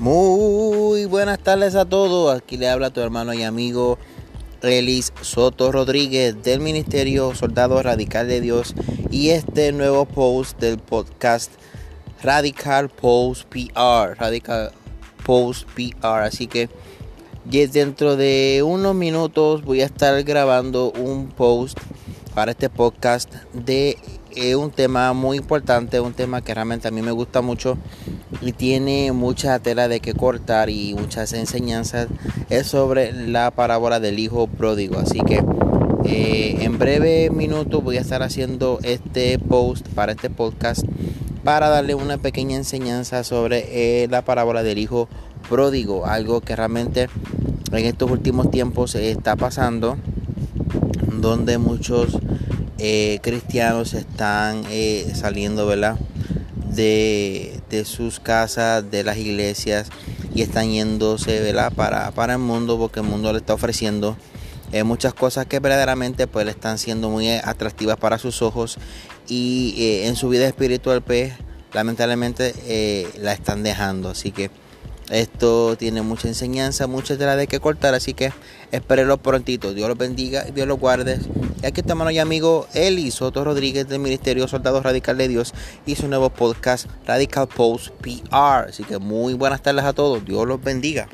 Muy buenas tardes a todos. Aquí le habla tu hermano y amigo Elis Soto Rodríguez del Ministerio Soldado Radical de Dios y este nuevo post del podcast Radical Post PR. Radical Post PR. Así que dentro de unos minutos voy a estar grabando un post para este podcast de eh, un tema muy importante, un tema que realmente a mí me gusta mucho y tiene mucha tela de que cortar y muchas enseñanzas. Es sobre la parábola del hijo pródigo. Así que eh, en breve minutos voy a estar haciendo este post para este podcast para darle una pequeña enseñanza sobre eh, la parábola del hijo pródigo. Algo que realmente en estos últimos tiempos está pasando donde muchos eh, cristianos están saliendo verdad de, sus casas, de las iglesias y están yéndose Para, para el mundo porque el mundo le está ofreciendo eh, muchas cosas que verdaderamente pues le están siendo muy atractivas para sus ojos y eh, en su vida espiritual pues lamentablemente eh, la están dejando. Así que esto tiene mucha enseñanza, mucha tela de que cortar, así que espérenlo prontito. Dios los bendiga y Dios los guarde. Y aquí está hermano y amigo Eli Soto Rodríguez del Ministerio Soldados Radical de Dios y su nuevo podcast Radical Post PR. Así que muy buenas tardes a todos. Dios los bendiga.